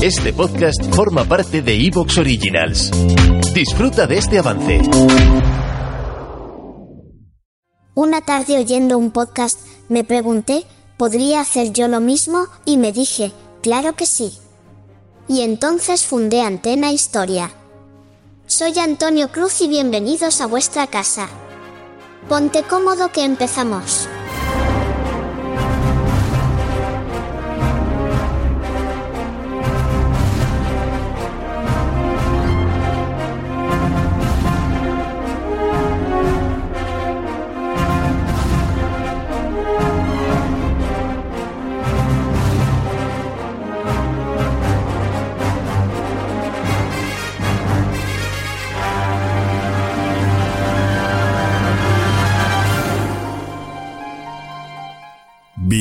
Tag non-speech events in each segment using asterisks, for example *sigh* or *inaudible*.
Este podcast forma parte de Evox Originals. Disfruta de este avance. Una tarde oyendo un podcast, me pregunté, ¿podría hacer yo lo mismo? Y me dije, claro que sí. Y entonces fundé Antena Historia. Soy Antonio Cruz y bienvenidos a vuestra casa. Ponte cómodo que empezamos.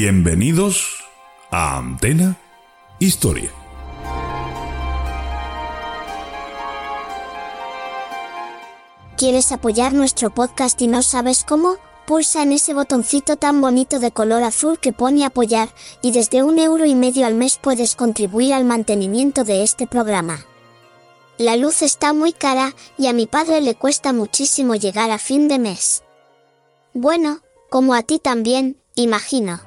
Bienvenidos a Antena Historia. ¿Quieres apoyar nuestro podcast y no sabes cómo? Pulsa en ese botoncito tan bonito de color azul que pone apoyar, y desde un euro y medio al mes puedes contribuir al mantenimiento de este programa. La luz está muy cara, y a mi padre le cuesta muchísimo llegar a fin de mes. Bueno, como a ti también, imagino.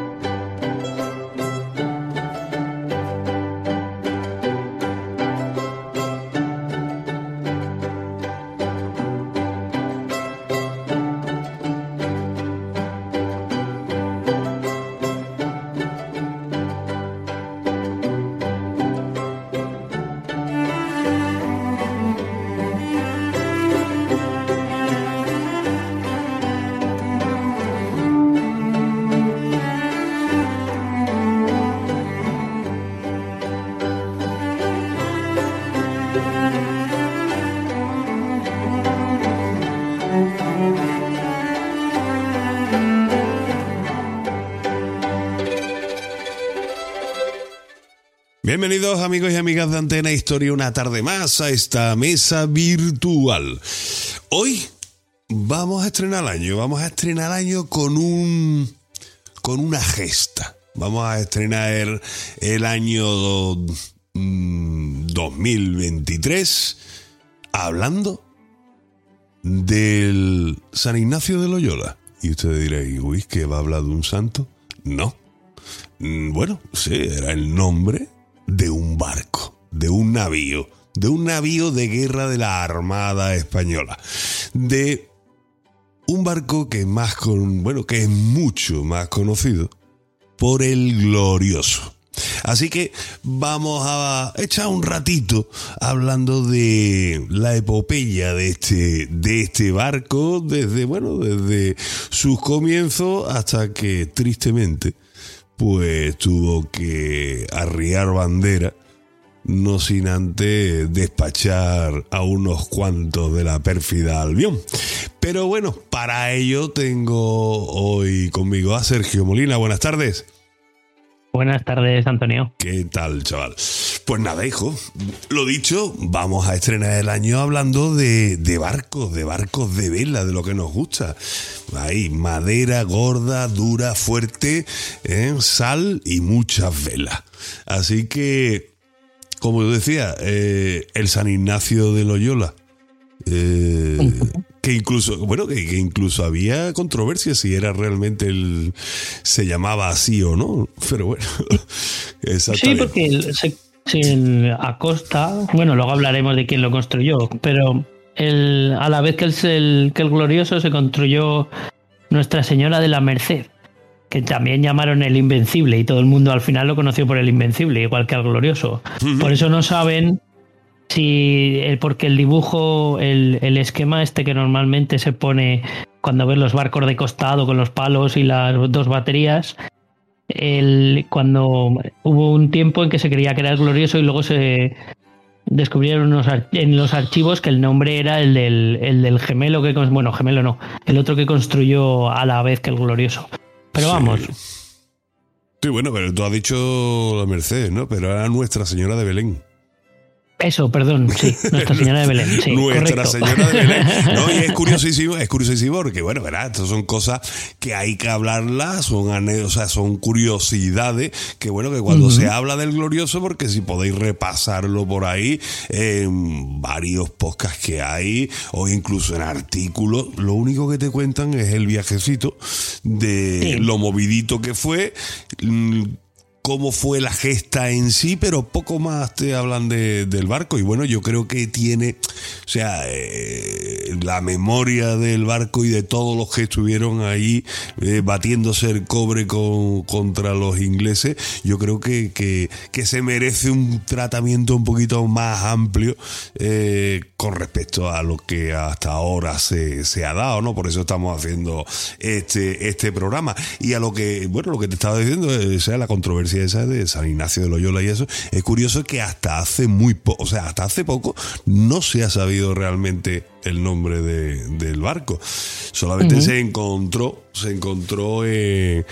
Bienvenidos amigos y amigas de Antena Historia una tarde más a esta mesa virtual. Hoy vamos a estrenar el año, vamos a estrenar el año con un con una gesta. Vamos a estrenar el, año mm, 2023 hablando del San Ignacio de Loyola. Y ustedes diréis, uy, ¿que va a hablar de un santo? No. Mm, Bueno, sí, era el nombre de un barco, de un navío, de un navío de guerra de la Armada Española, de un barco que más con, bueno, que es mucho más conocido por el glorioso. Así que vamos a echar un ratito hablando de la epopeya de este, de este barco desde, bueno, desde sus comienzos hasta que tristemente pues tuvo que arriar bandera, no sin antes despachar a unos cuantos de la pérfida Albión. Pero bueno, para ello tengo hoy conmigo a Sergio Molina. Buenas tardes. Buenas tardes, Antonio. ¿Qué tal, chaval? Pues nada, hijo. Lo dicho, vamos a estrenar el año hablando de, de barcos, de barcos de vela, de lo que nos gusta. Ahí, madera gorda, dura, fuerte, ¿eh? sal y muchas velas. Así que, como yo decía, eh, el San Ignacio de Loyola. eh, que incluso, bueno, que, que incluso había controversia si era realmente el. se llamaba así o no. Pero bueno. *laughs* Sí, porque el- el Acosta, bueno, luego hablaremos de quién lo construyó, pero el, a la vez que el- que el glorioso se construyó Nuestra Señora de la Merced, que también llamaron el Invencible y todo el mundo al final lo conoció por el Invencible, igual que al glorioso. Por eso no saben si el, porque el dibujo, el, el, esquema este que normalmente se pone cuando ves los barcos de costado con los palos y las dos baterías, el, cuando hubo un tiempo en que se creía que era el glorioso y luego se descubrieron en los archivos que el nombre era el del, el del gemelo que bueno gemelo no el otro que construyó a la vez que el glorioso. Pero vamos. Sí bueno pero tú has dicho la Mercedes no pero era Nuestra Señora de Belén eso, perdón, sí, Nuestra Señora de Belén. Sí, Nuestra Señora de Belén. No, y es *laughs* curiosísimo, es curiosísimo porque, bueno, verás, estas son cosas que hay que hablarlas, son anécdotas, son curiosidades, que bueno, que cuando se habla del glorioso, porque si podéis repasarlo por ahí, en varios podcasts que hay, o incluso en artículos, lo único que te cuentan es el viajecito de lo movidito que fue mm, cómo fue la gesta en sí, pero poco más te hablan de, del barco. Y bueno, yo creo que tiene, o sea, eh, la memoria del barco y de todos los que estuvieron ahí eh, batiéndose el cobre con, contra los ingleses, yo creo que, que, se merece un tratamiento un poquito más amplio eh, con respecto a lo que hasta ahora se, se, ha dado, ¿no? Por eso estamos haciendo este, este programa. Y a lo que, bueno, lo que te estaba diciendo, o sea, la controversia esa de San Ignacio de Loyola y eso, es curioso que hasta hace muy poco, o sea, hasta hace poco no se ha sabido realmente el nombre de, del barco. Solamente se encontró, se encontró en,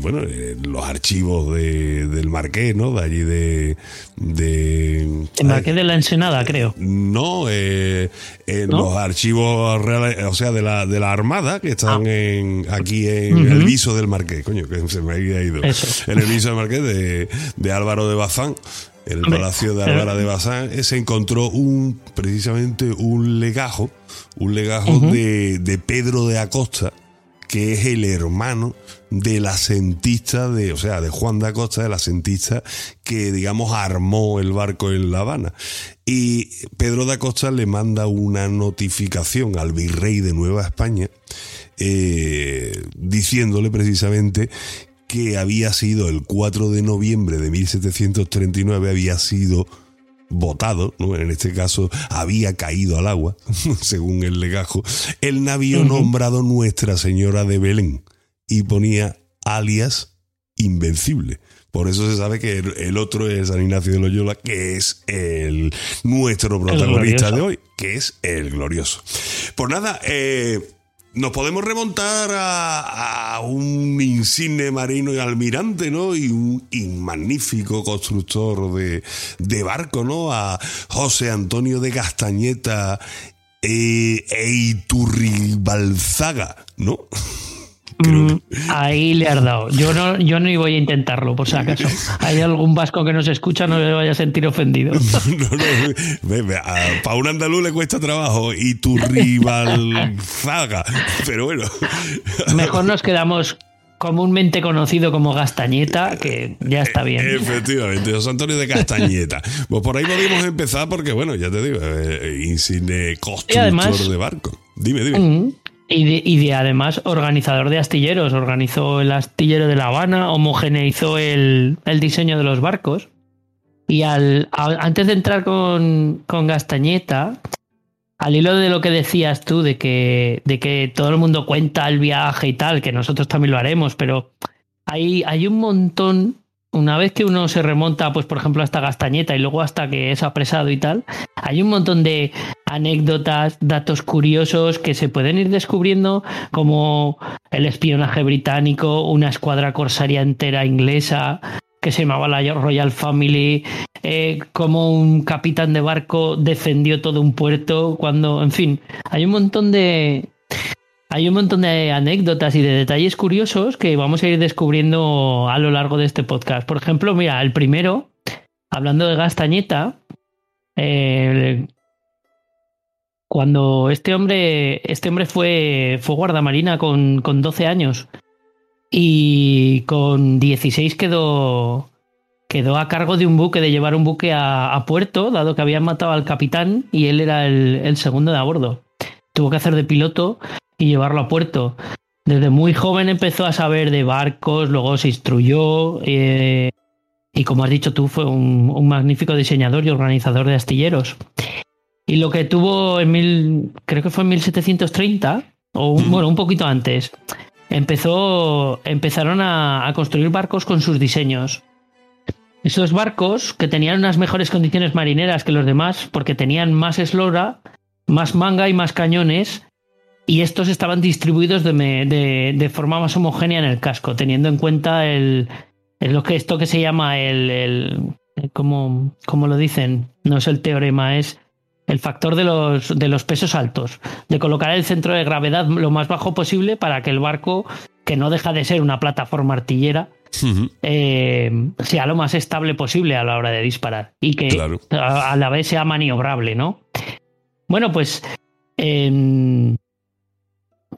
bueno, en los archivos de, del Marqués, ¿no? De allí de... de el Marqués de la Ensenada, creo. No, eh, en los archivos reales, o sea, de la, de la Armada, que están ah. en, aquí en el viso del Marqués, coño, que se me había ido. En el viso del Marqués de, de Álvaro de Bazán en el Palacio de Álvaro de Bazán, se encontró un precisamente un legajo, un legajo de, de, Pedro de Acosta, que es el hermano del asentista de, o sea, de Juan de Acosta, del asentista que, digamos, armó el barco en La Habana. Y Pedro de Acosta le manda una notificación al virrey de Nueva España, eh, diciéndole precisamente que había sido el 4 de noviembre de 1739, había sido votado, ¿no? en este caso había caído al agua, *laughs* según el legajo, el navío nombrado Nuestra Señora de Belén y ponía alias Invencible. Por eso se sabe que el, otro es San Ignacio de Loyola, que es el nuestro protagonista de hoy, que es el glorioso. Pues nada, eh, nos podemos remontar a, un insigne marino y almirante, ¿no? Y un, magnífico constructor de, de, barco, ¿no? A José Antonio de Castañeta e, e Iturribalzaga, ¿no? Mm, ahí le has dado. Yo no, yo no voy a intentarlo, por si acaso. Hay algún vasco que nos escucha, no le vaya a sentir ofendido. *laughs* no, no, para un andaluz le cuesta trabajo y tu rival zaga. Pero bueno. Mejor nos quedamos comúnmente conocido como Gastañeta, que ya está bien. Efectivamente, José Antonio de Castañeta. pues por ahí podríamos empezar porque, bueno, ya te digo, eh, insigne constructor de barco. Dime, dime. Y de, además organizador de astilleros, organizó el astillero de La Habana, homogeneizó el, diseño de los barcos. Y al, antes de entrar con, con, Gastañeta, al hilo de lo que decías tú, de que, de que todo el mundo cuenta el viaje y tal, que nosotros también lo haremos, pero hay, hay un montón una vez que uno se remonta, pues por ejemplo, hasta Gastañeta y luego hasta que es apresado y tal, hay un montón de anécdotas, datos curiosos que se pueden ir descubriendo, como el espionaje británico, una escuadra corsaria entera inglesa que se llamaba la Royal Family, eh, como un capitán de barco defendió todo un puerto, cuando, en fin, hay un montón de, hay un montón de anécdotas y de detalles curiosos que vamos a ir descubriendo a lo largo de este podcast. Por ejemplo, mira, el primero, hablando de Gastañeta, cuando este hombre, este hombre fue, fue guardamarina con, con 12 años y con 16 quedó, quedó a cargo de un buque, de llevar un buque a, puerto, dado que habían matado al capitán y él era el segundo de a bordo. Tuvo que hacer de piloto y llevarlo a puerto. Desde muy joven empezó a saber de barcos, luego se instruyó eh, y como has dicho tú, fue un, un magnífico diseñador y organizador de astilleros. Y lo que tuvo en mil, creo que fue en 1730, o un- bueno, un poquito antes, empezó, empezaron a, a construir barcos con sus diseños. Esos barcos que tenían unas mejores condiciones marineras que los demás, porque tenían más eslora, más manga y más cañones, y estos estaban distribuidos de, de- de forma más homogénea en el casco, teniendo en cuenta el, el- lo que esto que se llama el, el como, como lo dicen, no es el teorema, es el factor de los, de los pesos altos, de colocar el centro de gravedad lo más bajo posible para que el barco, que no deja de ser una plataforma artillera, eh, sea lo más estable posible a la hora de disparar y que Claro. a, a la vez sea maniobrable, ¿no? Bueno, pues em,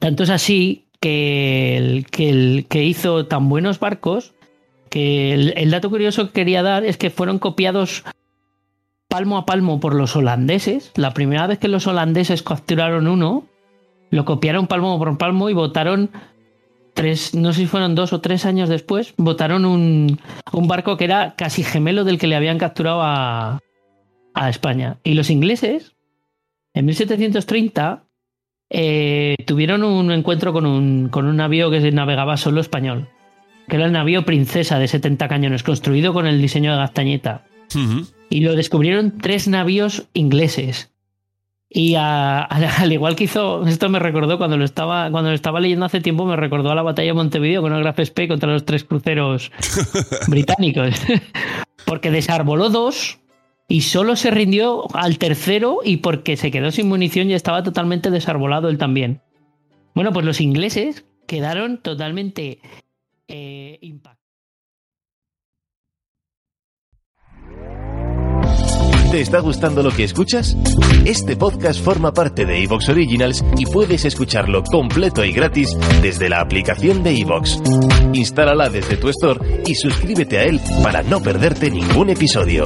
tanto es así que el, que hizo tan buenos barcos que el, el dato curioso que quería dar es que fueron copiados palmo a palmo por los holandeses. La primera vez que los holandeses capturaron uno, lo copiaron palmo por palmo y votaron tres, no sé si fueron dos o tres años después, votaron un, un barco que era casi gemelo del que le habían capturado a, a España. Y los ingleses, en 1730, eh, tuvieron un encuentro con un, con un navío que se navegaba solo español, que era el navío Princesa de 70 cañones, construido con el diseño de Gastañeta. Y lo descubrieron tres navíos ingleses. Y a- a- al igual que hizo, esto me recordó cuando lo estaba, cuando lo estaba leyendo hace tiempo, me recordó a la batalla de Montevideo con el Graf Spee contra los tres cruceros *laughs* británicos. *laughs* Porque desarboló dos y solo se rindió al tercero y porque se quedó sin munición y estaba totalmente desarbolado él también. Bueno, pues los ingleses quedaron totalmente eh, impactados. ¿Te está gustando lo que escuchas? Este podcast forma parte de Evox Originals y puedes escucharlo completo y gratis desde la aplicación de Evox. Instálala desde tu store y suscríbete a él para no perderte ningún episodio.